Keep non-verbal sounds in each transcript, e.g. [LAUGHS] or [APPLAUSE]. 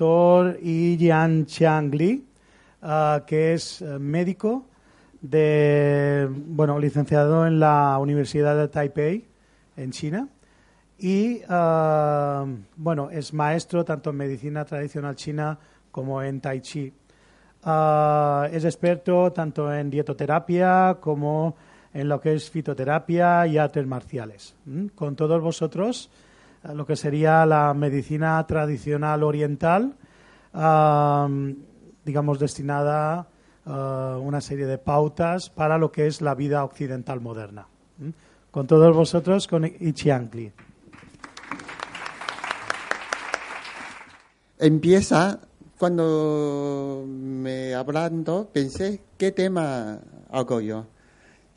doctor Yi Yan Chiang Li, ah, que es eh, médico, de, bueno, licenciado en la Universidad de Taipei, en China. Y, ah, bueno, es maestro tanto en medicina tradicional china como en Tai Chi. Ah, es experto tanto en dietoterapia como en lo que es fitoterapia y artes marciales. Con todos vosotros, lo que sería la medicina tradicional oriental, digamos, destinada a una serie de pautas para lo que es la vida occidental moderna. ¿m? Con todos vosotros, con Ichiang Li. Empieza cuando me hablando, pensé, ¿qué tema hago yo?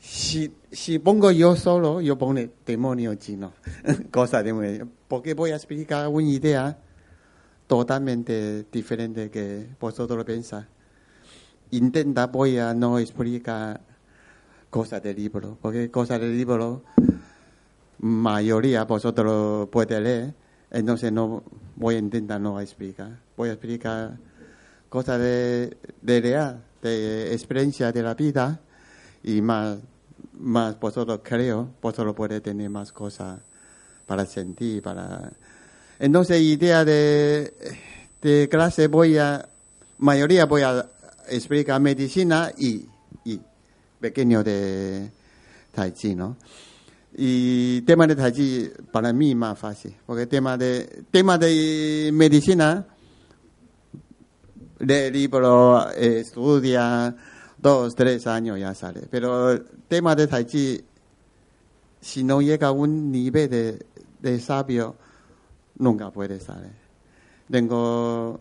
Si, si pongo yo solo, yo pongo demonio chino, [LAUGHS] cosa de porque voy a explicar una idea totalmente diferente que vosotros pensáis. Intenta, voy a no explicar cosas del libro, porque cosas del libro, mayoría vosotros puede leer, entonces no voy a intentar no explicar. Voy a explicar cosas de, de real, de experiencia de la vida y más, más vosotros creo, vosotros puede tener más cosas para sentir, para... Entonces, idea de, de clase voy a, mayoría voy a explicar medicina y, y pequeño de Tai Chi, ¿no? Y tema de Tai Chi para mí más fácil, porque tema de, tema de medicina, de libro, estudia, dos, tres años ya sale. Pero el tema de Tai Chi, si no llega a un nivel de, de sabio, nunca puede salir. Tengo,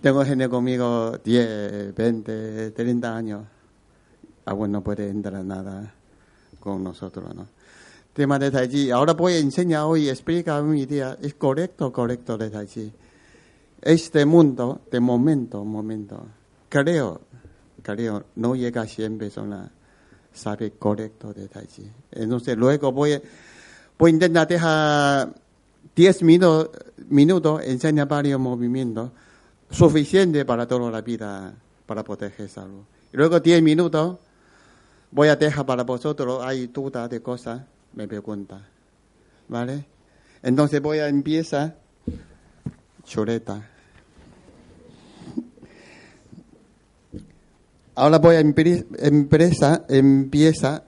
tengo gente conmigo 10, 20, 30 años, aún no puede entrar nada con nosotros, ¿no? Tema de Tai Chi. Ahora voy a enseñar hoy, explicar mi idea. ¿Es correcto correcto de Tai Chi? Este mundo, de momento, momento, creo, creo, no llega a 100 personas sabe correcto de Tai Chi. Entonces luego voy, voy a intentar dejar 10 minutos, minutos enseñar varios movimientos suficiente para toda la vida, para proteger salud. Luego 10 minutos voy a dejar para vosotros, hay dudas de cosas, me pregunta. ¿Vale? Entonces voy a empezar chuleta. Ahora voy a empri- empresa, empieza,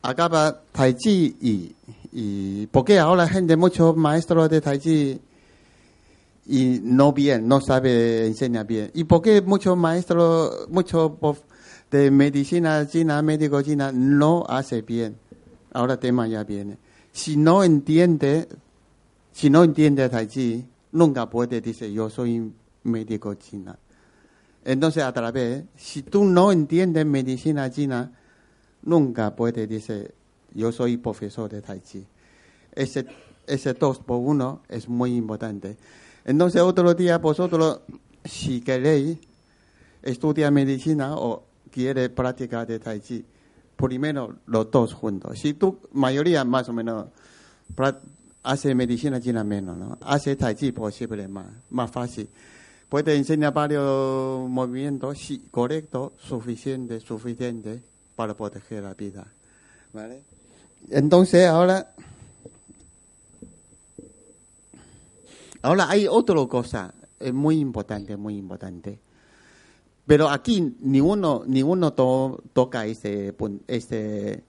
acaba Tai Chi y, y porque ahora gente, muchos maestros de Tai Chi y no bien, no sabe enseñar bien. ¿Y por qué muchos maestros, muchos de medicina china, médico china, no hace bien? Ahora tema ya viene. Si no entiende, si no entiende Tai Chi, nunca puede decir yo soy médico china. Entonces a través, si tú no entiendes medicina china, nunca puede decir yo soy profesor de Tai Chi. Ese, ese dos por uno es muy importante. Entonces otro día vosotros, si queréis estudiar medicina o quiere practicar de Tai Chi, primero los dos juntos. Si tú, mayoría más o menos, hace medicina china menos, ¿no? Hace Tai Chi posible más, más fácil. Puede enseñar varios movimientos, sí, correcto, suficiente, suficiente para proteger la vida. ¿Vale? Entonces ahora, ahora hay otra cosa, es muy importante, muy importante. Pero aquí ninguno, ninguno to- toca ese, ese,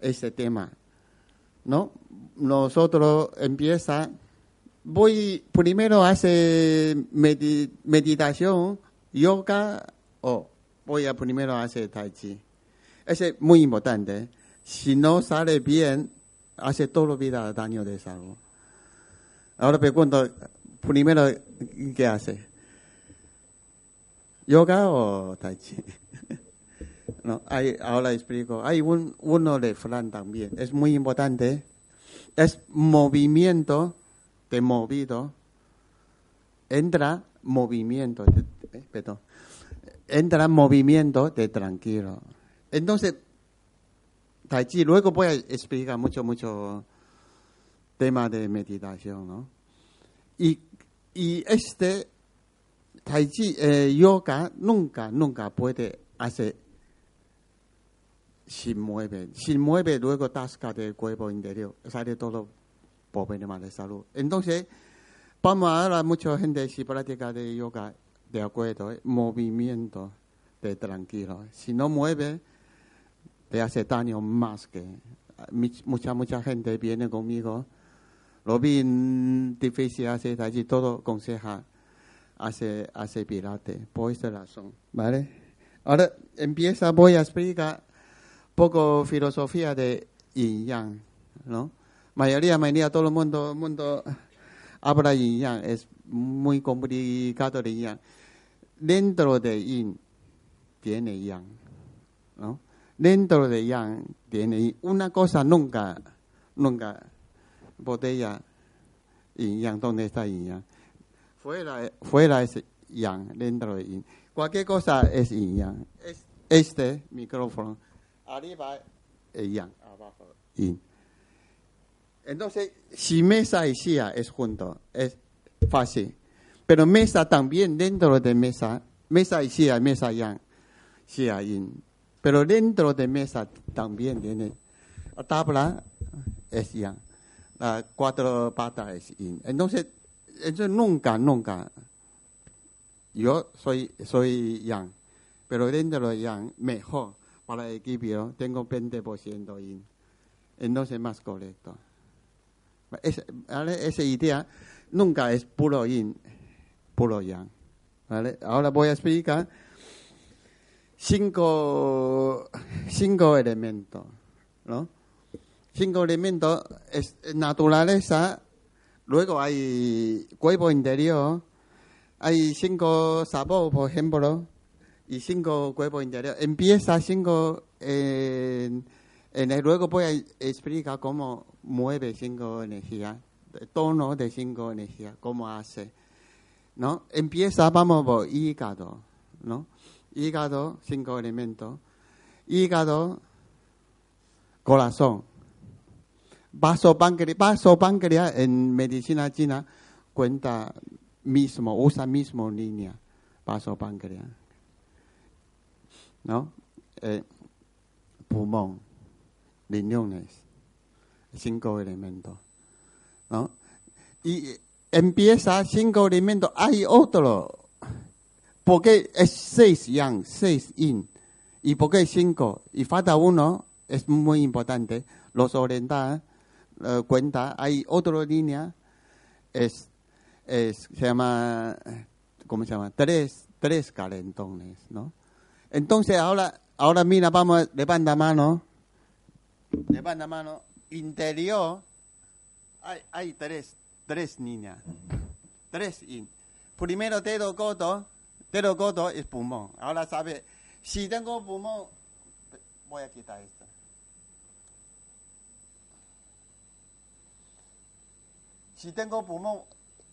ese tema, ¿no? Nosotros empieza, voy primero hace medi- meditación, yoga, o voy a primero hacer tai chi. Ese es muy importante. Si no sale bien, hace toda la vida daño de salud. Ahora pregunto, primero, ¿qué hace? ¿Yoga o Tai Chi? [LAUGHS] no, hay, ahora explico. Hay un, uno de Fran también. Es muy importante. Es movimiento de movido. Entra movimiento. de- eh, perdón. Entra movimiento de tranquilo. Entonces, Tai Chi, luego voy a explicar mucho, mucho tema de meditación, ¿no? Y, y este Tai Chi, eh, yoga, nunca, nunca puede hacer sin mueve. Sin mueve, luego tasca del cuerpo interior. Sale todo problemas de salud. Entonces, vamos a hablar mucha gente si práctica de yoga, de acuerdo, eh, movimiento de tranquilo. Si no mueve, le hace daño más que mucha mucha gente viene conmigo lo vi difícil hacer allí todo conseja hace hace pirate por esta razón vale ahora empieza voy a explicar poco filosofía de yin yang no mayoría mayoría todo el mundo mundo habla yin es muy complicado de yang dentro de yin tiene yang no dentro de yang tiene una cosa nunca, nunca botella y yang, ¿dónde está yin yang? Fuera, fuera es yang, dentro de yin. Cualquier cosa es yin yang. Este micrófono, arriba es yang, abajo yin. Entonces, si mesa y silla es junto, es fácil. Pero mesa también dentro de mesa, mesa y silla, mesa yang, silla yin pero dentro de mesa también tiene tabla es yang, la cuatro patas es yin. Entonces, eso nunca, nunca. Yo soy, soy yang, pero dentro de yang, mejor para el equilibrio, tengo 20% yin. Entonces, más correcto. Esa idea nunca es puro yin, puro yang. ¿vale? Ahora voy a explicar cinco, cinco elementos, ¿no? Cinco elementos es naturaleza, luego hay cuerpo interior, hay cinco sabores, por ejemplo, y cinco cuerpos interior. Empieza cinco, el, luego voy a explicar cómo mueve cinco energías, tono de cinco energías, cómo hace, ¿no? Empieza, vamos por hígado, ¿no? hígado, cinco elementos, hígado, corazón, vaso páncreas, vaso páncreas en medicina china cuenta mismo, usa mismo línea, vaso páncreas, ¿no? Eh, pulmón, riñones, cinco elementos, ¿no? Y empieza cinco elementos, hay otro porque es seis yang, seis yin. ¿Y por qué cinco? Y falta uno, es muy importante. Los orientales eh, cuenta, hay otra línea, es, es, se llama, ¿cómo se llama? Tres, tres calentones, ¿no? Entonces ahora, ahora mira, vamos, levanta mano, levanta mano, interior, hay, hay tres, tres líneas, tres yin. Primero dedo corto, pero gordo es pulmón. Ahora sabe, si tengo pulmón, voy a quitar esto. Si tengo pulmón,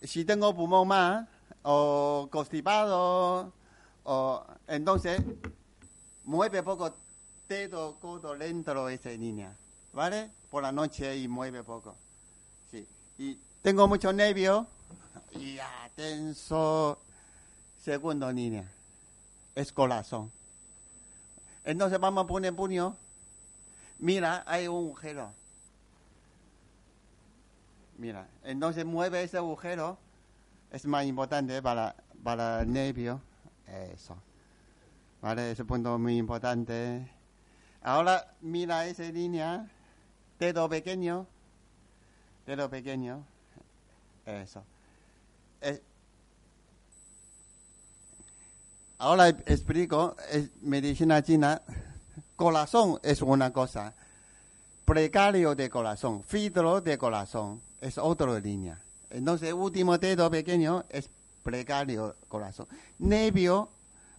si tengo pulmón más, o constipado, o entonces mueve poco dedo gordo dentro de esa línea, ¿vale? Por la noche y mueve poco. Sí. Y tengo mucho nervio, y tenso, Segunda línea es corazón. Entonces vamos a poner puño. Mira, hay un agujero. Mira, entonces mueve ese agujero. Es más importante para, para el nervio. Eso. ¿Vale? Ese punto muy importante. Ahora mira esa línea. Dedo pequeño. Dedo pequeño. Eso. Ahora explico, es medicina china, corazón es una cosa, precario de corazón, filtro de corazón, es otra línea. Entonces, último dedo pequeño es precario corazón. Nervio,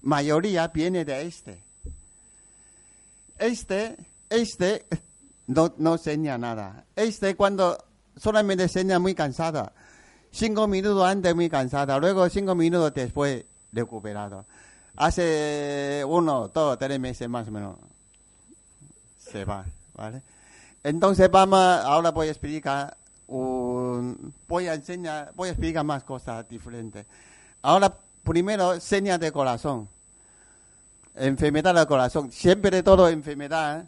mayoría viene de este. Este, este, no, no enseña nada. Este cuando solamente enseña muy cansada. Cinco minutos antes muy cansada, luego cinco minutos después recuperado hace uno, dos, tres meses más o menos se va, ¿vale? Entonces vamos, ahora voy a explicar, voy a enseñar, voy a explicar más cosas diferentes. Ahora primero, señas de corazón. Enfermedad del corazón. Siempre todo enfermedad,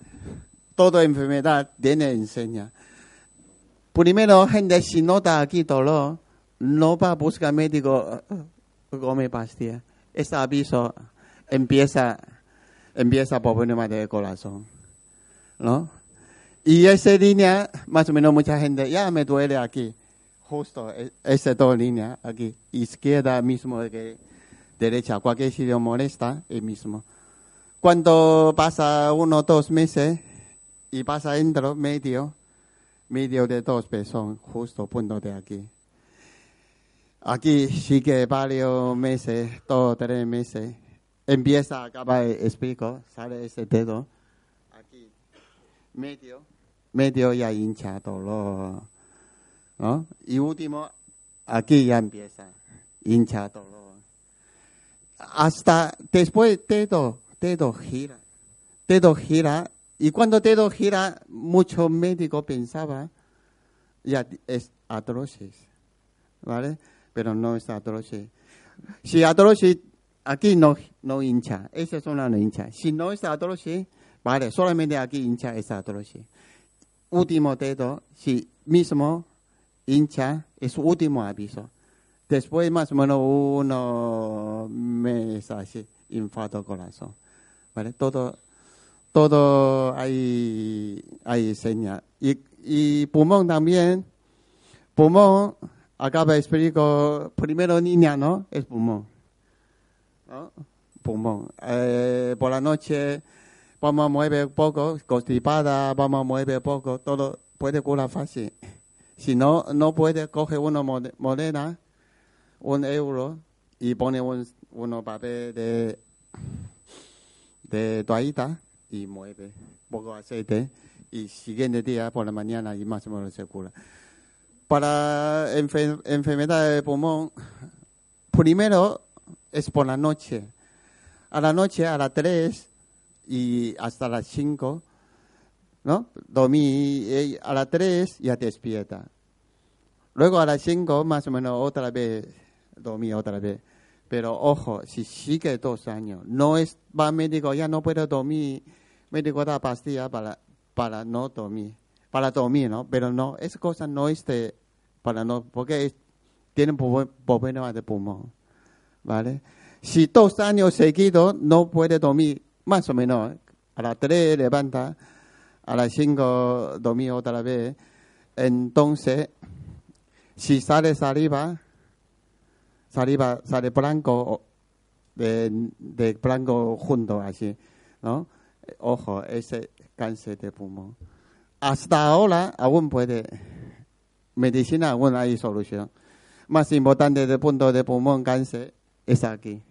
todo enfermedad tiene enseña. Primero, gente si nota aquí dolor, no va a buscar médico, come pastilla. Este aviso empieza, empieza por problema del corazón. ¿No? Y esa línea, más o menos mucha gente, ya me duele aquí. Justo, e, esa dos líneas aquí. Izquierda mismo que derecha. Cualquier sitio molesta, el mismo. Cuando pasa uno dos meses y pasa dentro, medio, medio de dos pesos, justo punto de aquí. Aquí sigue varios meses, dos tres meses. Empieza, acaba, explico, sale ese dedo. Aquí, medio medio ya hincha dolor. ¿no? Y último, aquí ya empieza, hincha dolor. Hasta después dedo, dedo gira, dedo gira. Y cuando dedo gira, muchos médicos pensaban, ya es atroces, ¿vale? Pero no es atroces. Si atroces, aquí no, no hincha, esa zona no hincha. Si no es atroces, vale, solamente aquí hincha es atroces último dedo, si mismo hincha, es último aviso. Después más o menos uno mes así, infarto corazón. ¿Vale? Todo, todo hay, hay señal. Y, y pulmón también. Pulmón, acaba de explicar, primero niña, ¿no? Es pulmón. ¿No? Pulmón. Eh, por la noche vamos a mover poco, constipada, vamos a mover poco, todo puede curar fácil. Si no, no puede, coge una moneda, un euro, y pone un uno papel de, de toallita y mueve poco aceite y siguiente día por la mañana y más o menos se cura. Para enfermedad de pulmón, primero es por la noche. A la noche, a las 3, y hasta las 5, ¿no? Dormí a las 3 ya despierta. Luego a las 5 más o menos otra vez dormí otra vez. Pero ojo, si sigue dos años, no es, va médico, ya no puedo dormir, médico da pastilla para, para no dormir, para dormir, ¿no? Pero no, esa cosa no es para no, porque tienen problemas de pulmón, ¿vale? Si dos años seguidos no puede dormir, más o menos. A las 3 levanta, a las 5 dormí otra vez. Entonces, si sale saliva, saliva sale blanco, de, de blanco junto así, ¿no? Ojo, ese cáncer de pulmón. Hasta ahora aún puede, medicina aún hay solución. Más importante del punto de pulmón cáncer es aquí,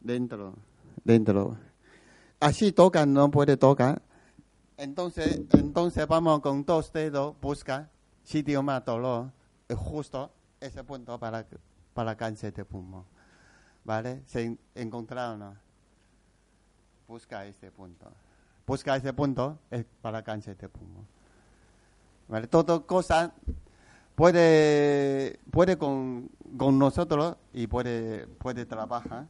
dentro, dentro así toca, no puede tocar. Entonces, entonces vamos con dos dedos, busca sitio más dolor, justo ese punto para, para cáncer de pulmón. ¿Vale? Se encontraron. Busca ese punto. Busca ese punto es para cáncer de pulmón. ¿Vale? Todo cosa puede, puede con, con nosotros y puede, puede trabajar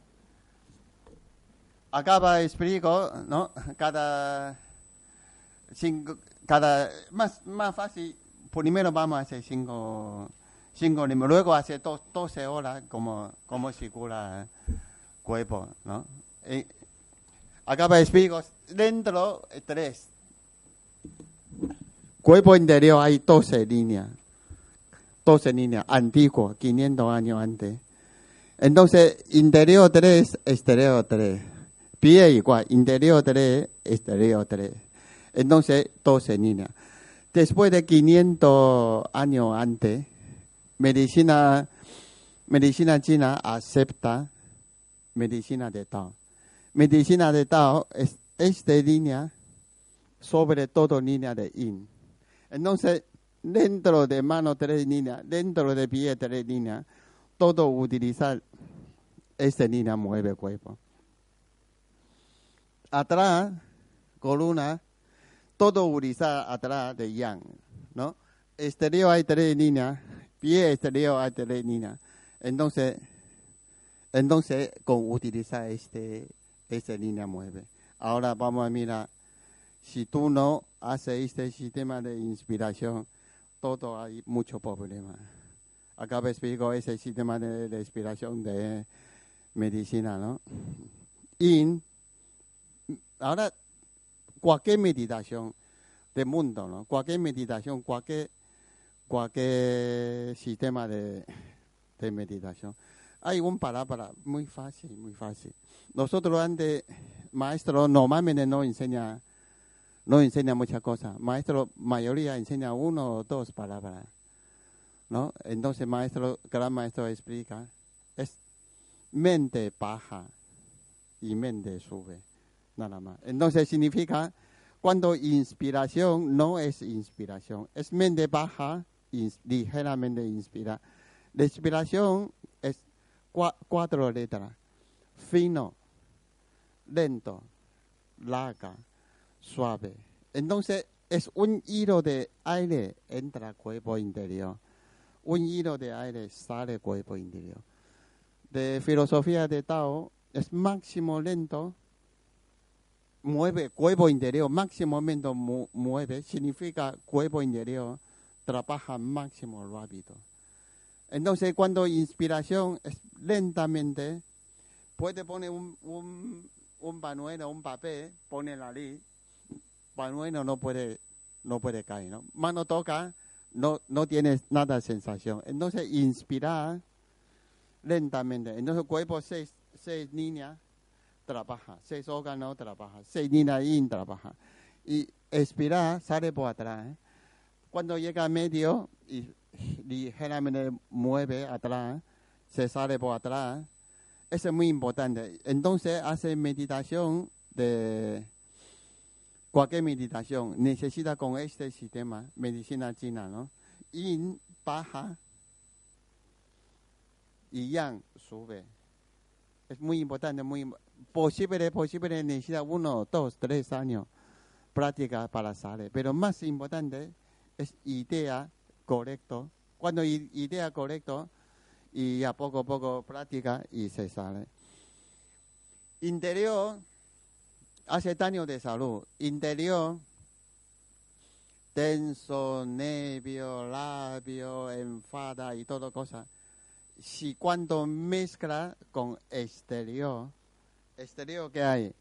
acaba explico, ¿no? Cada cinco, cada más más fácil. Primero vamos a hacer cinco cinco luego hace dos, 12 horas como como circula el cuerpo, ¿no? Y acaba explico dentro tres. Cuerpo interior hay 12 líneas. 12 líneas, antiguo, 500 años antes. Entonces, interior 3, exterior 3 pie igual, interior 3, exterior 3. Entonces, 12 niñas. Después de 500 años antes, medicina, medicina china acepta medicina de Tao. Medicina de Tao es, esta línea, sobre todo línea de Yin. Entonces, dentro de mano tres líneas, dentro de pie tres líneas, todo utilizar esta línea mueve el cuerpo atrás, columna, todo utiliza atrás de yang, ¿no? Exterior hay tres líneas, pie hay tres líneas. Entonces, Entonces, con utilizar este, esta línea mueve. Ahora vamos a mirar, si tú no haces este sistema de inspiración, todo hay mucho problema. Acá explico ese sistema de, de inspiración de medicina, ¿no? Y ahora, cualquier meditación del mundo, ¿no? Cualquier meditación, cualquier, cualquier sistema de, de meditación. Hay un palabra muy fácil, muy fácil. Nosotros antes, maestro normalmente no enseña, no enseña muchas cosas. Maestro, mayoría enseña uno o dos palabras. ¿No? Entonces, maestro, gran maestro explica, es mente baja y mente sube, nada más. Entonces significa, cuando inspiración no es inspiración, es mente baja, ligeramente inspira. La inspiración es cuatro letras, fino, lento, larga, suave. Entonces es un hilo de aire entra al cuerpo interior, un hilo de aire sale del cuerpo interior. De filosofía de Tao es máximo lento, mueve cuerpo interior, máximo lento mueve, significa cuerpo interior, trabaja máximo rápido. Entonces, cuando inspiración es lentamente, puede poner un, un, un panuelo, un papel, pone la ley, panuelo no puede, no puede caer, ¿no? Mano toca, no, no tiene nada de sensación. Entonces, inspirar lentamente. Entonces, el cuerpo, seis, seis líneas, trabaja. Seis órganos, trabaja. Seis líneas in, trabaja. Y expirar, sale por atrás. ¿eh? Cuando llega a medio, y [LAUGHS] ligeramente mueve atrás, se sale por atrás. Eso es muy importante. Entonces hace meditación de cualquier meditación. Necesita con este sistema, medicina china, ¿no? Yin baja y yang sube. Es muy importante, muy posible, posible necesita uno, dos, tres años práctica para salir. Pero más importante es idea correcto. Cuando idea correcto y a poco a poco práctica y se sale. Interior hace daño de salud. Interior tenso, nervio, labio, enfada y todo cosa. Si cuando mezcla con exterior, exterior que hay,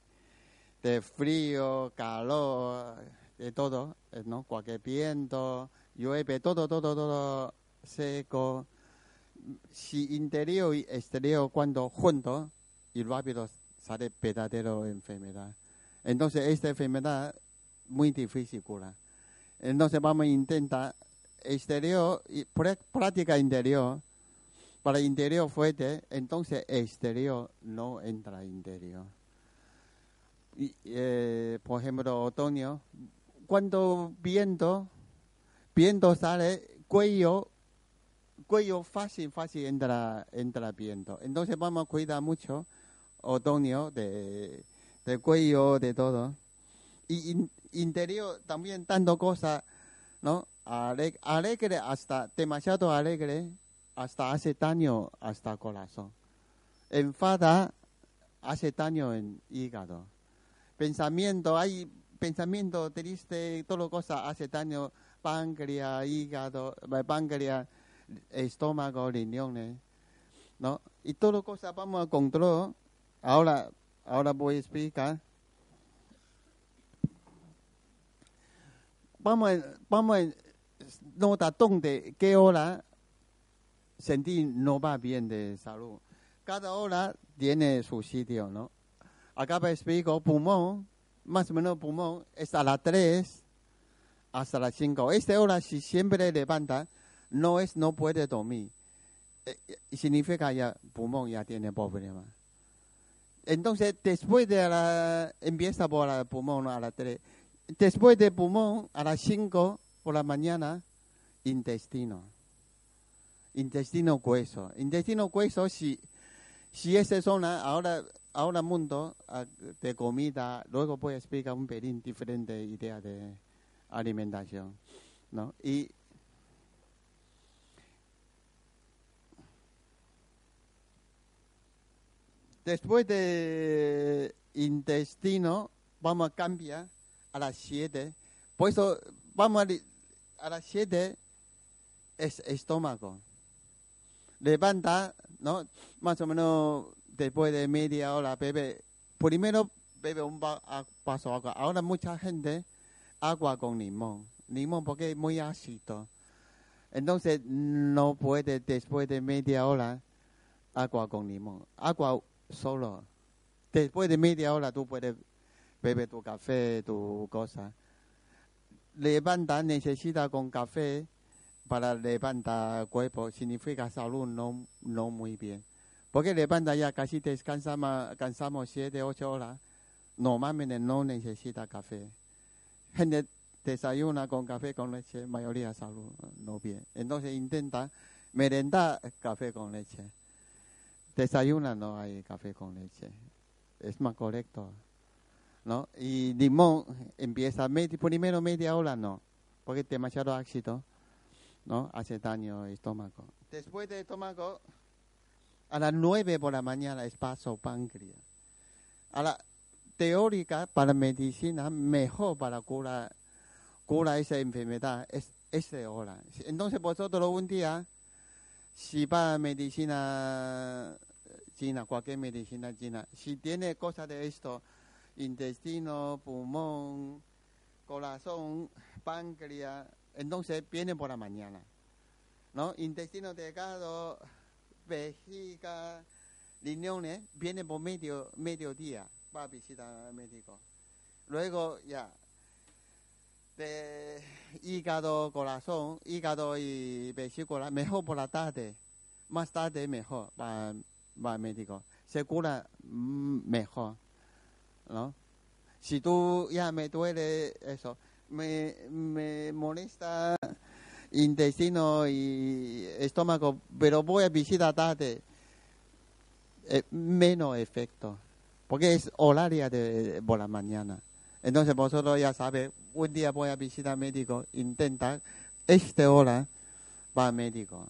de frío, calor, de todo, ¿no? Cualquier viento, llueve, todo, todo, todo seco. Si interior y exterior cuando juntos y rápido sale verdadero enfermedad. Entonces esta enfermedad muy difícil curar. Entonces vamos a intentar exterior y práctica interior. Para interior fuerte, entonces exterior no entra interior. Y, eh, por ejemplo, otoño, cuando viento viento sale, cuello, cuello fácil, fácil entra, entra viento. Entonces vamos a cuidar mucho otoño de, del cuello, de todo. Y interior también tanto cosas, ¿no? alegre hasta, demasiado alegre, hasta hace daño hasta corazón. Enfada hace daño en hígado. Pensamiento, hay pensamiento triste, todo cosa hace daño páncreas, hígado, eh, páncreas, estómago, riñones, ¿no? Y todo cosas vamos a control. Ahora, ahora voy a explicar. Vamos vamos a notar dónde, qué hora sentir no va bien de salud. Cada hora tiene su sitio, ¿no? Acá me explico, pulmón, más o menos pulmón, es a las 3 hasta las 5. Esta hora, si siempre levanta, no es no puede dormir. Eh, eh, significa ya pulmón ya tiene problema. Entonces, después de la, empieza por el pulmón a las 3. Después de pulmón, a las 5 por la mañana, intestino. Intestino grueso. Intestino grueso, si, si esa zona, ahora, ahora mundo de comida, luego voy a explicar un pelín diferente idea de alimentación. ¿no? Y después de intestino, vamos a cambiar a las 7. Por eso, vamos a, a las 7 es estómago. Levanta, ¿no? Más o menos después de media hora bebe. Primero bebe un vaso de agua. Ahora mucha gente agua con limón. Limón porque es muy ácido. Entonces no puede después de media hora agua con limón. Agua solo. Después de media hora tú puedes beber tu café, tu cosa. Levanta necesita con café para levantar cuerpo. Significa salud no, no muy bien. Porque levanta ya casi descansamos, cansamos siete, ocho horas. Normalmente no necesita café. Gente desayuna con café con leche, mayoría salud no bien. Entonces intenta merendar café con leche. Desayuna no hay café con leche. Es más correcto. ¿No? Y limón empieza medi- primero media hora no, porque demasiado ácido, ¿no? Hace daño al estómago. Después del estómago, a las nueve por la mañana es paso páncreas. A la teórica para medicina mejor para curar cura esa enfermedad es esa hora. Entonces vosotros un día, si va a medicina china, cualquier medicina china, si tiene cosas de esto, intestino, pulmón, corazón, páncreas, entonces viene por la mañana. ¿No? Intestino delgado, vejiga, riñones, viene por medio, mediodía, va a visitar al médico. Luego ya, de hígado, corazón, hígado y vesícula, mejor por la tarde. Más tarde mejor, va, va médico. Se cura mm, mejor, ¿no? Si tú ya me duele eso, me, me molesta intestino y estómago, pero voy a visitar tarde, eh, menos efecto, porque es horaria de por la mañana. Entonces vosotros ya sabéis, un día voy a visitar médico, intenta, esta hora al médico.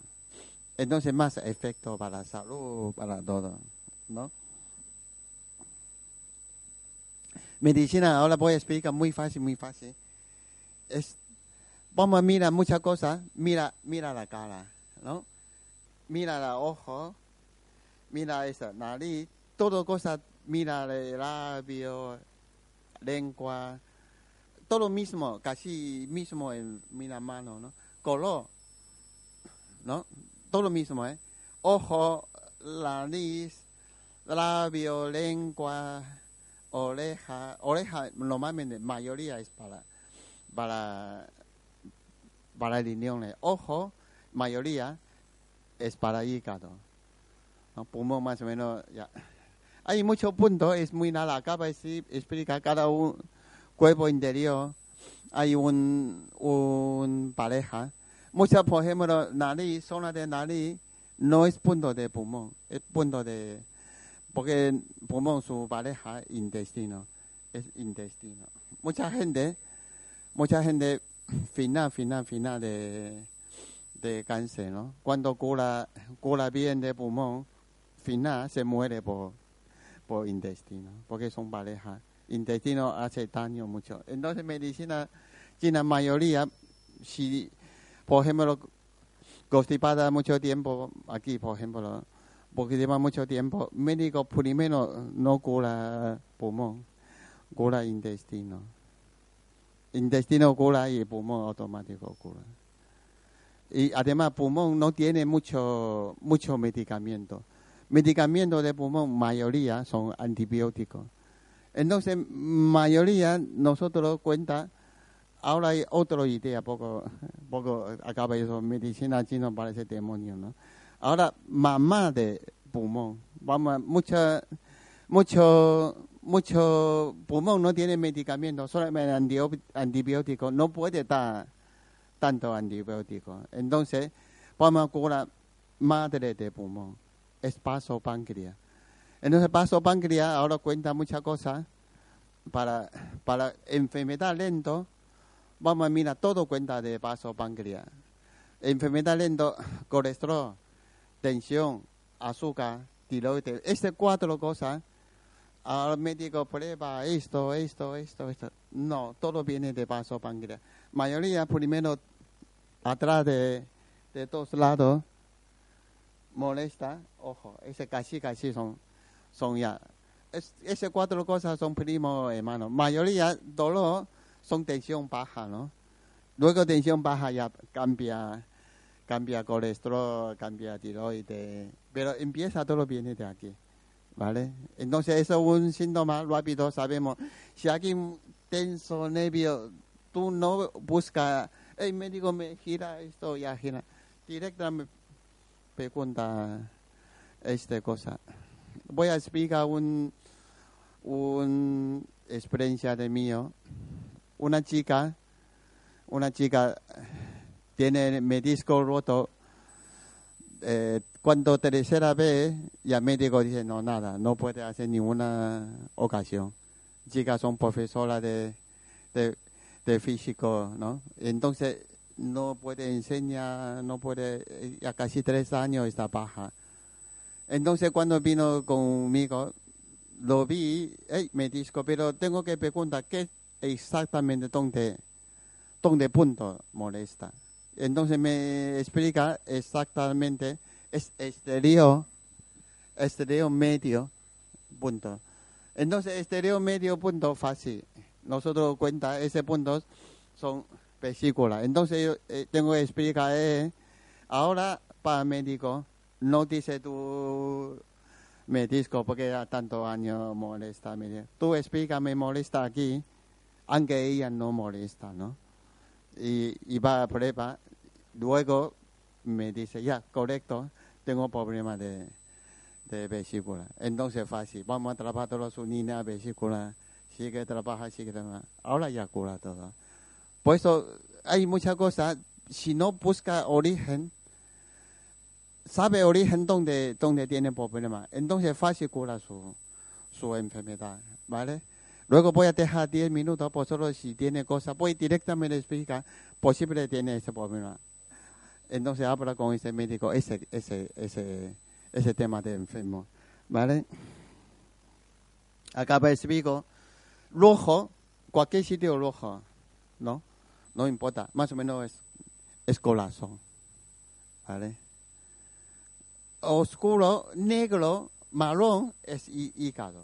Entonces más efecto para la salud, para todo, ¿no? Medicina, ahora voy a explicar muy fácil, muy fácil. Es, vamos a mirar muchas cosas, mira, mira la cara, ¿no? Mira el ojo, mira esa nariz, todo cosa, mira el labio, lengua, todo mismo, casi mismo en mi mano, ¿no? Color, ¿no? Todo mismo, ¿eh? Ojo, nariz, labio, lengua, oreja, oreja normalmente, mayoría es para, para, para riñones. Ojo, mayoría es para hígado. ¿no? Pulmón más o menos, ya. Hay muchos puntos, es muy nada. Acaba de explicar cada un cuerpo interior. Hay un, un pareja. Muchas, por ejemplo, nariz, zona de nariz, no es punto de pulmón, es punto de... Porque pulmón, su pareja, intestino, es intestino. Mucha gente, mucha gente, final, final, final de, de cáncer, ¿no? Cuando cura, cura bien de pulmón, final se muere por, por intestino, porque son parejas. Intestino hace daño mucho. Entonces, medicina china, mayoría, si, por ejemplo, constipada mucho tiempo, aquí, por ejemplo, porque lleva mucho tiempo, médico primero no cura pulmón, cura intestino. Intestino cura y pulmón automático cura. Y además pulmón no tiene mucho, mucho medicamento. Medicamentos de pulmón, mayoría son antibióticos. Entonces, mayoría nosotros cuenta, ahora hay otra idea, poco, poco acaba eso, medicina china parece demonio, ¿no? Ahora, mamá de pulmón, vamos, mucha, mucho, mucho pulmón no tiene medicamento, solamente antibiótico, no puede dar tanto antibiótico. Entonces, vamos a curar madre de pulmón, es paso páncreas. Entonces, paso páncreas ahora cuenta muchas cosas. Para, para enfermedad lento, vamos a mirar todo cuenta de paso páncreas. Enfermedad lento, colesterol, tensión, azúcar, tiroides. Estas cuatro cosas, al médico prueba esto, esto, esto, esto. No, todo viene de vaso páncreas. Mayoría primero atrás de, de todos lados molesta, ojo, ese casi casi son, son ya. Es, esas cuatro cosas son primos hermanos. Mayoría dolor son tensión baja, ¿no? Luego tensión baja ya cambia, cambia colesterol, cambia tiroides, pero empieza todo viene de aquí, ¿vale? Entonces eso es un síntoma rápido, sabemos. Si alguien tenso, nervio, tú no buscas, el médico me gira esto, ya gira. Directamente pregunta esta cosa. Voy a explicar un, un experiencia de mío. Una chica, una chica tiene menisco roto. Eh, cuando tercera vez, ya médico dice, no, nada, no puede hacer ninguna ocasión. Chicas son profesoras de, de, de físico, ¿no? Entonces, no puede enseñar, no puede, ya casi tres años está baja. Entonces cuando vino conmigo, lo vi, me dijo, pero tengo que preguntar qué exactamente dónde, dónde punto molesta. Entonces me explica exactamente, es exterior, exterior medio punto. Entonces exterior medio punto fácil. Nosotros cuenta ese punto son vesícula. Entonces yo eh, tengo que explicar, eh, ahora para médico, no dice tú me disco porque ya tanto años molesta. Tú explícame molesta aquí, aunque ella no molesta, ¿no? Y, y va a prueba, luego me dice, ya, correcto, tengo problema de, vesícula. Entonces fácil, vamos a trabajar todos los niños vesícula, sigue trabaja, sigue trabaja. Ahora ya cura todo. Por eso hay muchas cosas, si no busca origen, sabe origen donde, donde tiene problema, entonces fácil cura su, su enfermedad, ¿vale? Luego voy a dejar 10 minutos, por solo si tiene cosas, voy directamente a explicar, posible tiene ese problema. Entonces habla con ese médico ese, ese, ese, ese tema de enfermo, ¿vale? Acá explico, rojo, cualquier sitio rojo, ¿no? no importa, más o menos es, es corazón. ¿Vale? Oscuro, negro, marrón es hígado.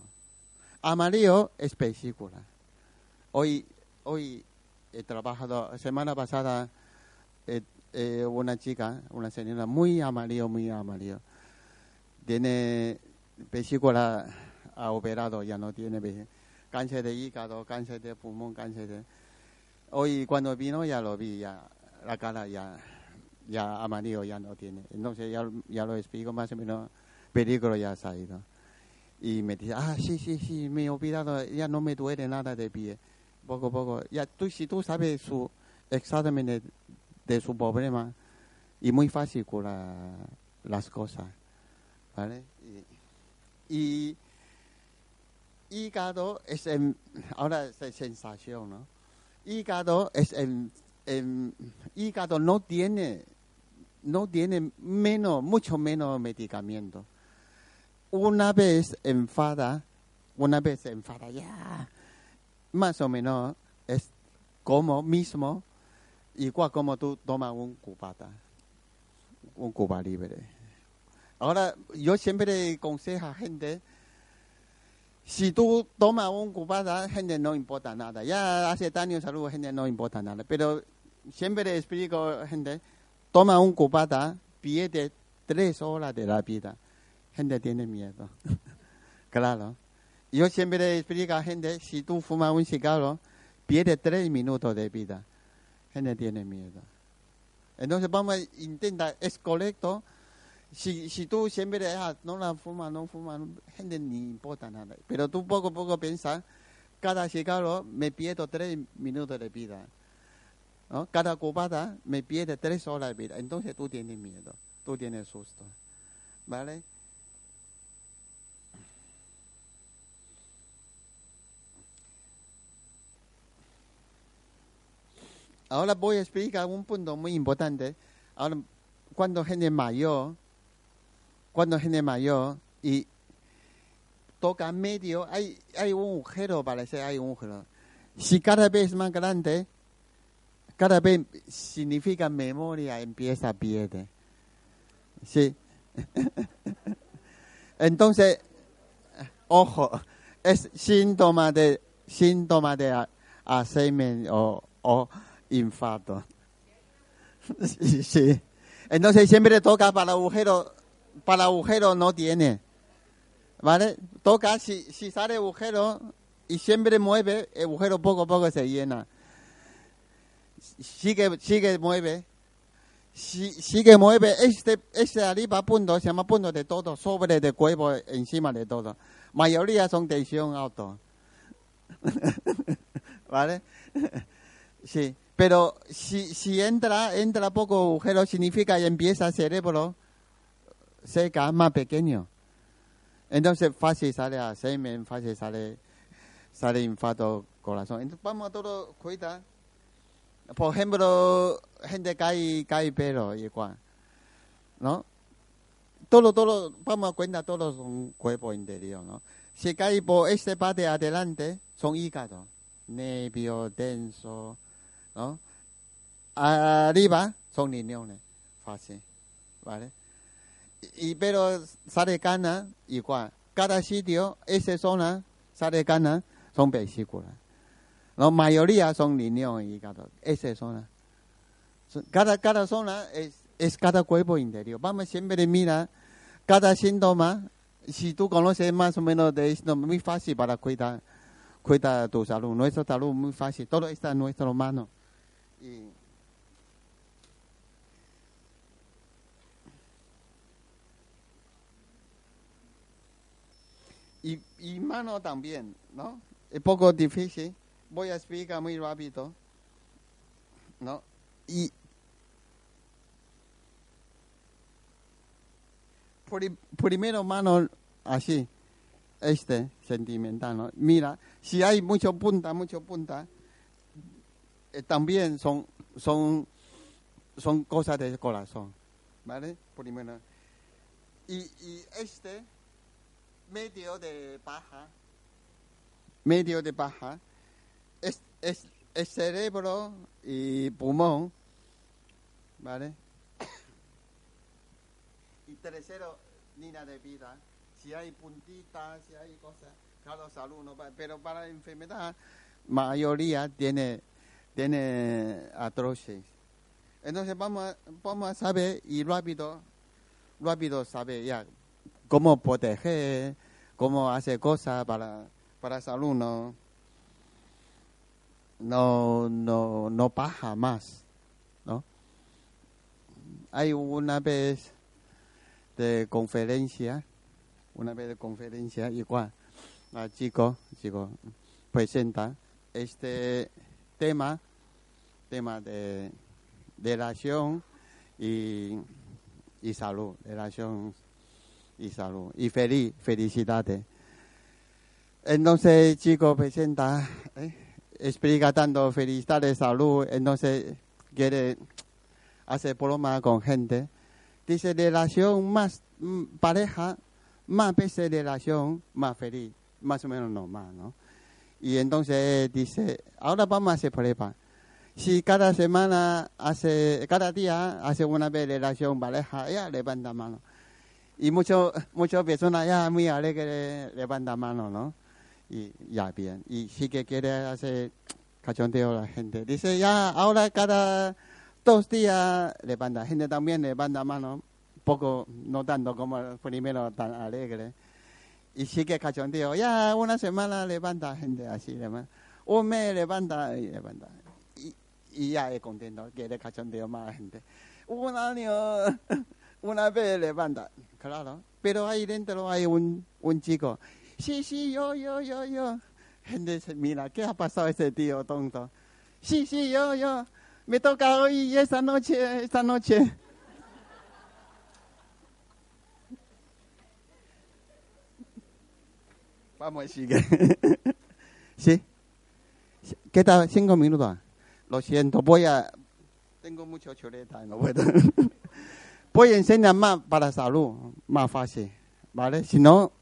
Amarillo es vesícula. Hoy, hoy he trabajado, semana pasada, eh, eh, una chica, una señora muy amarillo, muy amarillo. Tiene vesícula, ha operado, ya no tiene cáncer de hígado, cáncer de pulmón, cáncer de Hoy cuando vino ya lo vi, ya la cara ya, ya amarillo ya no tiene. Entonces ya, ya lo explico más o menos, peligro ya ha ido. Y me dice, ah, sí, sí, sí, me he olvidado, ya no me duele nada de pie. Poco a poco, ya tú, si tú sabes su, exactamente de su problema, y muy fácil curar las cosas, ¿vale? Y, y hígado es, ahora es sensación, ¿no? hígado es el, hígado no tiene no tiene menos mucho menos medicamento una vez enfada una vez enfada ya más o menos es como mismo igual como tú tomas un cubata un cuba libre ahora yo siempre aconsejo a gente si tú tomas un cubata, gente no importa nada. Ya hace daño salud, gente no importa nada. Pero siempre explico, gente, toma un cubata, pierde tres horas de la vida. Gente tiene miedo. [LAUGHS] claro. Yo siempre explico a gente, si tú fumas un cigarro, pierde tres minutos de vida. Gente tiene miedo. Entonces vamos a intentar, es correcto, si, si tú siempre ah, no la fumas, no fumas, gente ni importa nada. Pero tú poco a poco piensas, cada cigarro me pierdo tres minutos de vida. ¿no? Cada cubata me pierde tres horas de vida. Entonces tú tienes miedo, tú tienes susto. ¿Vale? Ahora voy a explicar un punto muy importante. Ahora, cuando gente mayor cuando gente mayor y toca medio, hay, hay un agujero, parece, hay un agujero. Si cada vez más grande, cada vez significa memoria empieza a perder. Sí. [LAUGHS] Entonces, ojo, es síntoma de síntoma de Alzheimer o, o infarto. [LAUGHS] Sí. Entonces siempre toca para agujero, para agujero no tiene. ¿Vale? Toca, si, si sale agujero y siempre mueve, el agujero poco a poco se llena. Sigue, sigue, mueve. Si, sigue, mueve. Este, este arriba punto se llama punto de todo, sobre de cuerpo, encima de todo. Mayoría son tensión alto. [LAUGHS] ¿Vale? [LAUGHS] Sí. Pero si, si entra, entra poco agujero, significa que empieza el cerebro seca, más pequeño. Entonces fácil sale semen, fácil sale, sale infarto corazón. Entonces vamos a todo cuidar. Por ejemplo, gente cae, cae pelo igual. ¿No? Todo, todo, vamos a cuenta, todos son cuerpo interior, ¿no? Si cae por esta parte adelante, son hígado, nervio, denso, ¿no? Arriba son riñones, fácil, ¿vale? y pero sale cana igual. Cada sitio, esa zona, sale cana, son vesículas. La mayoría son riñón y hígado. Esa zona. Cada, cada zona es, es cada cuerpo interior. Vamos siempre mira cada síntoma. Si tú conoces más o menos de esto, muy fácil para cuidar, cuidar tu salud. Nuestra salud muy fácil. Todo está en nuestras manos. Y, y, mano también, ¿no? Es poco difícil. Voy a explicar muy rápido, ¿no? Y pri- primero mano así, este sentimental, ¿no? Mira, si hay mucho punta, mucho punta, eh, también son son son cosas del corazón, ¿vale? Primero. Y, y este medio de paja, medio de paja, es, es, es cerebro y pulmón, ¿vale? [COUGHS] Y tercero, línea de vida. Si hay puntitas, si hay cosas, claro, salud, no pero para la enfermedad, mayoría tiene, tiene atroces. Entonces vamos a, vamos a saber y rápido, rápido saber ya cómo proteger, cómo hacer cosas para, para salud, no, no, no, no paja más, ¿no? Hay una vez de conferencia, una vez de conferencia, igual, a chico, chico, presenta este tema, tema de, de y, y salud, relación y salud. Y feliz, felicidades. Entonces, chico presenta, ¿eh? explica tanto felicidades, salud, entonces quiere hacer broma con gente. Dice, relación más, mm, pareja, más veces relación, más feliz, más o menos normal, ¿no? Y entonces dice, ahora vamos a hacer prueba. Si cada semana hace, cada día hace una relación pareja, ya levanta mano. Y mucho, muchas personas ya muy alegres levantan mano, ¿no? Y ya bien. Y sí que quiere hacer cachondeo a la gente. Dice, ya, ahora cada dos días levanta. Gente también levanta mano. Poco, no tanto como el primero tan alegre. Y sí que cachondeo. Ya, una semana levanta gente así, levanta. Un mes levanta y levanta. Y, ya es contento, quiere cachondeo más gente. Un año, [LAUGHS] una vez levanta. Claro, pero ahí dentro hay un, un chico. Sí, sí, yo, yo, yo, yo. Gente se mira, ¿qué ha pasado a ese tío tonto? Sí, sí, yo, yo. Me toca hoy esta noche, esta noche. [LAUGHS] Vamos, sigue. [LAUGHS] ¿Sí? ¿Qué tal? Cinco minutos. Lo siento, voy a... Tengo mucho chuleta, no puedo. [LAUGHS] voy a enseñar más para salud, más fácil. ¿vale? Si no,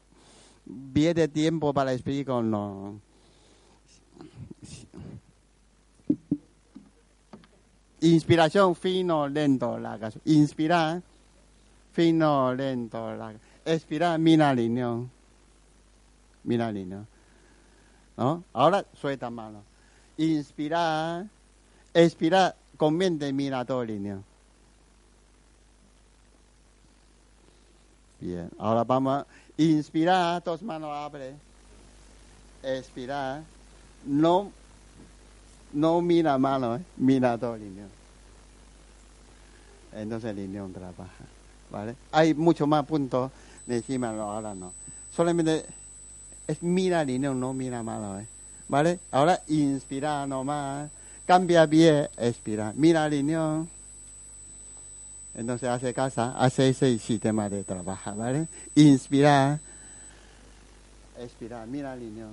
pierde tiempo para explicar, no. Inspiración fino, lento, larga. Inspirar, fino, lento, larga. Expirar, mira línea. Mira línea. ¿No? Ahora suelta mano. Inspirar, expirar, con mente mira todo línea. Bien, ahora vamos a inspirar, dos manos abre. Expirar, no no mira mano, ¿eh? mira todo el lineón. Entonces el lineón trabaja, ¿vale? Hay mucho más puntos, encima ahora no. Solamente es mira lineón, no mira mano, ¿eh? ¿vale? Ahora inspira nomás, cambia bien, expira, mira lineón. Entonces hace casa, hace ese sistema de trabajo, ¿vale? Inspirar, expirar, mira lineón,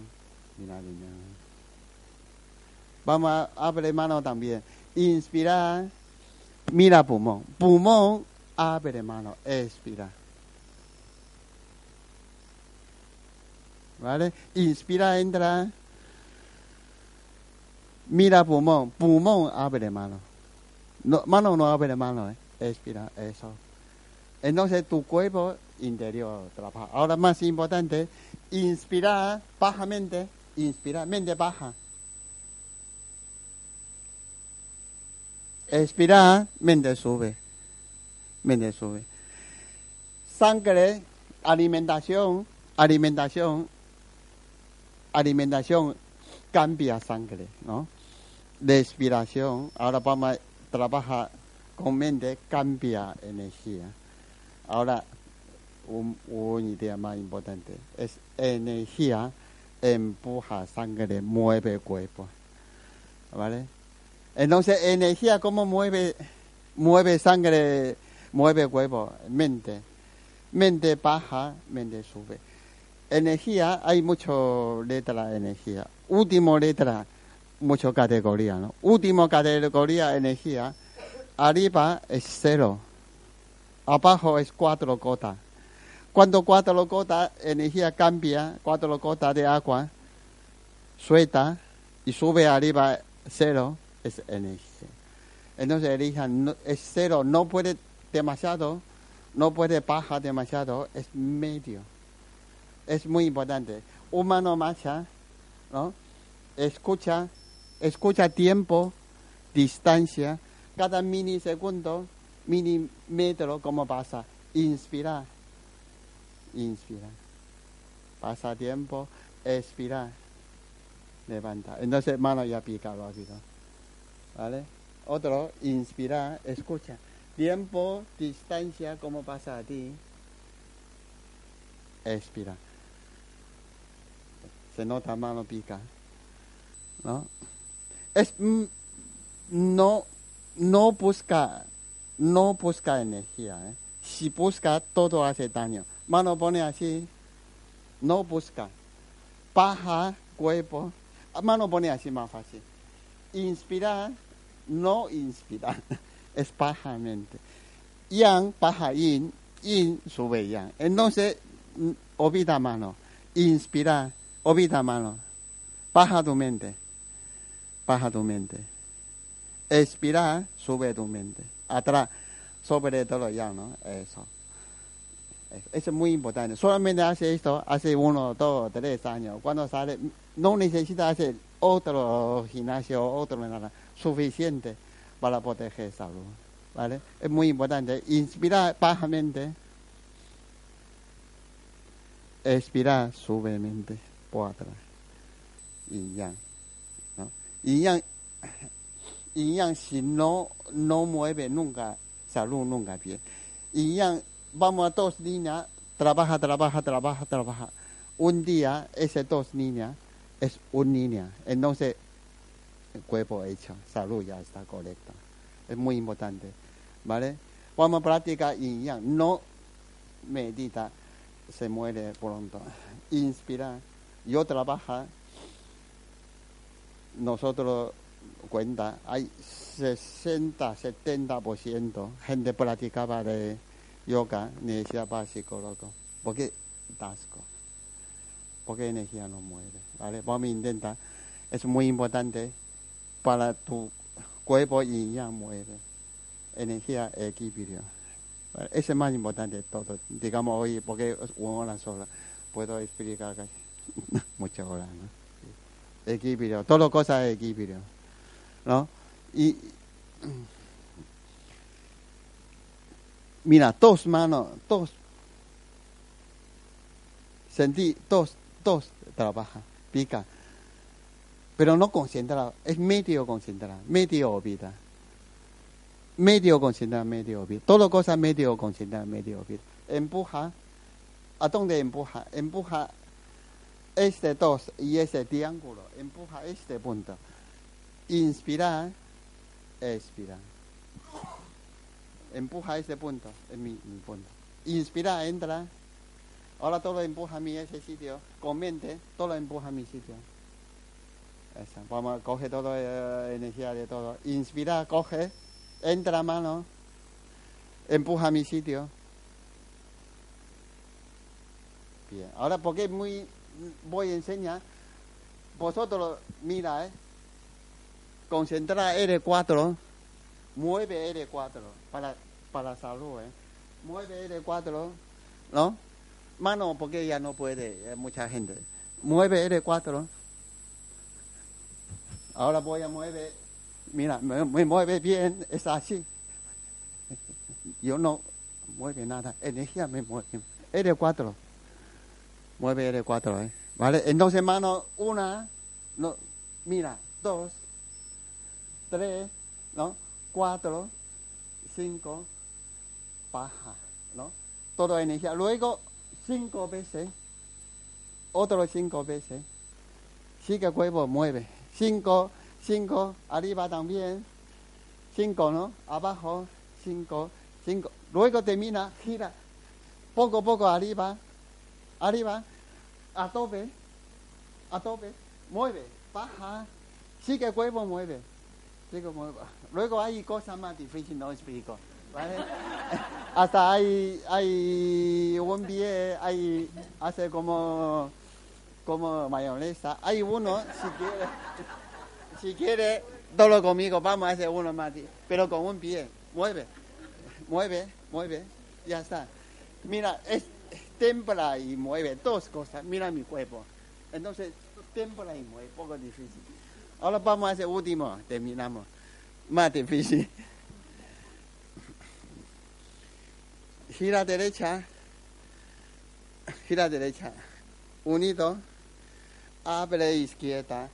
mira lineón. Vamos a abrir mano también. Inspirar, mira pulmón. Pulmón, abre mano, expira. ¿Vale? Inspira, entra. Mira pulmón. Pulmón, abre mano. No, mano no abre mano, ¿eh? Expira, eso. Entonces tu cuerpo interior trabaja. Ahora más importante, inspirar bajamente. Inspirar, mente baja. Expirar, mente sube. Mente sube. Sangre, alimentación, alimentación, alimentación cambia sangre, ¿no? Respiración, ahora vamos a trabajar con mente, cambia energía. Ahora, un, idea más importante es energía empuja sangre, mueve cuerpo. ¿Vale? Entonces, energía, ¿cómo mueve, mueve sangre, mueve cuerpo? Mente. Mente baja, mente sube. Energía, hay mucho letra de energía. Último letra, mucho categoría, ¿no? Último categoría, energía. Arriba es cero. Abajo es cuatro gotas. Cuando cuatro gotas, energía cambia, cuatro gotas de agua, suelta y sube arriba cero es energía. Entonces elijan, es cero, no puede demasiado, no puede bajar demasiado, es medio. Es muy importante. Humano marcha, ¿no? Escucha, escucha tiempo, distancia, cada milisegundo, milimetro, cómo pasa. Inspirar, inspirar. Pasa tiempo, expirar, levanta. Entonces, mano ya pica rápido. ¿Vale? Otro, inspirar, escucha. Tiempo, distancia, ¿cómo pasa a ti? Expira. Se nota mano pica. ¿No? Es, mm, no, no busca, no busca energía. ¿eh? Si busca, todo hace daño. Mano pone así, no busca. Baja, cuerpo. Mano pone así más fácil. Inspirar, no inspirar, [LAUGHS] es paja mente. Yang, paja yin, yin sube yang. Entonces, mm, olvida mano, inspirar, olvida mano, baja tu mente, baja tu mente. Expirar, sube tu mente. Atrás, sobre todo yang, ¿no? Eso. Eso es muy importante. Solamente hace esto hace uno, dos, tres años. Cuando sale, no necesita hacer otro gimnasio, otro nada suficiente para proteger salud. ¿Vale? Es muy importante. Inspirar bajamente. Expirar suavemente por atrás. Y ya. Y ya, y ya si no, no mueve nunca, salud nunca bien. Y ya vamos a dos líneas, trabaja, trabaja, trabaja, trabaja. Un día, esas dos líneas es una línea. Entonces, el cuerpo hecho, salud ya está correcta. Es muy importante. ¿Vale? Vamos a practicar yin yang. No medita, se muere pronto. Inspira. Yo trabajo, nosotros cuenta, hay 60, 70% gente practicaba de yoga, necesidad básico, loco. Porque tasco. Porque energía no mueve. ¿vale? Vamos a intentar. Es muy importante para tu cuerpo y ya mueve. Energía, equilibrio. ¿vale? Eso es más importante de todo. Digamos hoy, porque es una hora sola. Puedo explicar casi [LAUGHS] muchas horas. ¿no? Equilibrio. Todo cosa es equilibrio. ¿No? Y mira, dos manos, dos. Sentí, dos, dos trabaja, pica. Pero no concentrado, es medio concentrado, medio olvida. Medio concentrado, medio olvida. Todo cosa medio concentrado, medio olvida. Empuja, ¿a dónde empuja? Empuja este dos y este triángulo, empuja este punto. Inspirar, expirar. Empuja ese punto, es mi, punto. Inspira, entra. Ahora todo empuja a mí ese sitio. Con mente, todo empuja a mi sitio. Esa. Vamos, coge toda la energía de todo. Inspira, coge, entra mano, empuja a mi sitio. Bien. Ahora, porque muy voy a enseñar, vosotros mira, eh, concentrar R4, mueve R4 para, para salud, eh. mueve R4, ¿no? Mano, porque ya no puede, hay mucha gente. Mueve R4. Ahora voy a mover, mira, me, me mueve bien, es así. [LAUGHS] Yo no mueve nada, energía me mueve. R4. Mueve R4, ¿eh? ¿Vale? Entonces, mano, una, no, mira, dos, tres, ¿no? Cuatro, cinco, baja, ¿no? Toda energía. Luego, cinco veces, otro cinco veces. El cuerpo mueve. Cinco, cinco, arriba también. Cinco, ¿no? Abajo, cinco, cinco. Luego termina, gira. Poco a poco arriba, arriba, a tope, a tope, mueve, baja, sigue cuerpo, mueve, sigue mueve. Luego hay cosas más difíciles, no explico. [LAUGHS] Hasta hay, hay un pie, hay, hace como, como mayonesa, hay uno, si quiere, [LAUGHS] si quiere, todo conmigo, vamos a hacer uno más, pero con un pie, mueve, mueve, mueve, ya está. Mira, es, templa y mueve, dos cosas. Mira mi cuerpo. Entonces, templa y mueve, poco difícil. Ahora vamos a hacer último, terminamos. Más difícil. Gira derecha, gira derecha, unido, abre izquierda,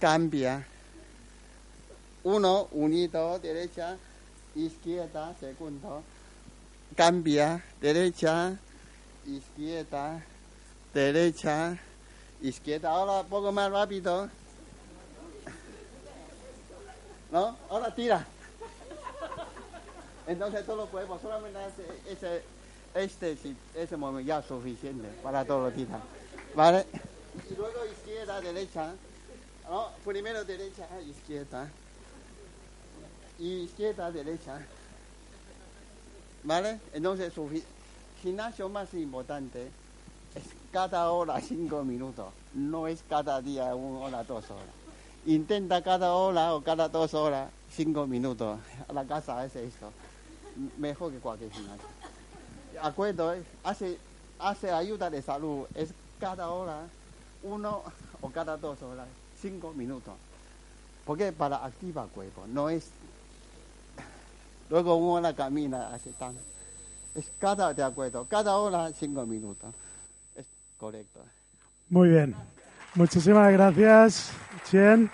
cambia. Uno, unido, derecha, izquierda, segundo cambia, derecha, izquierda, derecha, izquierda. Ahora un poco más rápido. ¿No? Ahora tira. Entonces todo el cuerpo, solamente ese, este, ese momento ya es suficiente para todo lo tira. ¿Vale? Y luego izquierda, derecha. ¿No? Primero derecha, izquierda. Izquierda, derecha. ¿Vale? Entonces, su gimnasio más importante es cada hora [LAUGHS] cinco minutos, no es cada día una hora, dos horas. Intenta cada hora o cada dos horas, cinco minutos. [LAUGHS] La casa hace esto. Mejor que cualquier gimnasio. Acuerdo, hace, hace ayuda de salud, es cada hora, uno o cada dos horas, cinco minutos. Porque para activar el cuerpo, no es Luego una camina así tan. Es cada, de acuerdo, cada hora cinco minutos. Es correcto. Muy bien. Muchísimas gracias, Chien.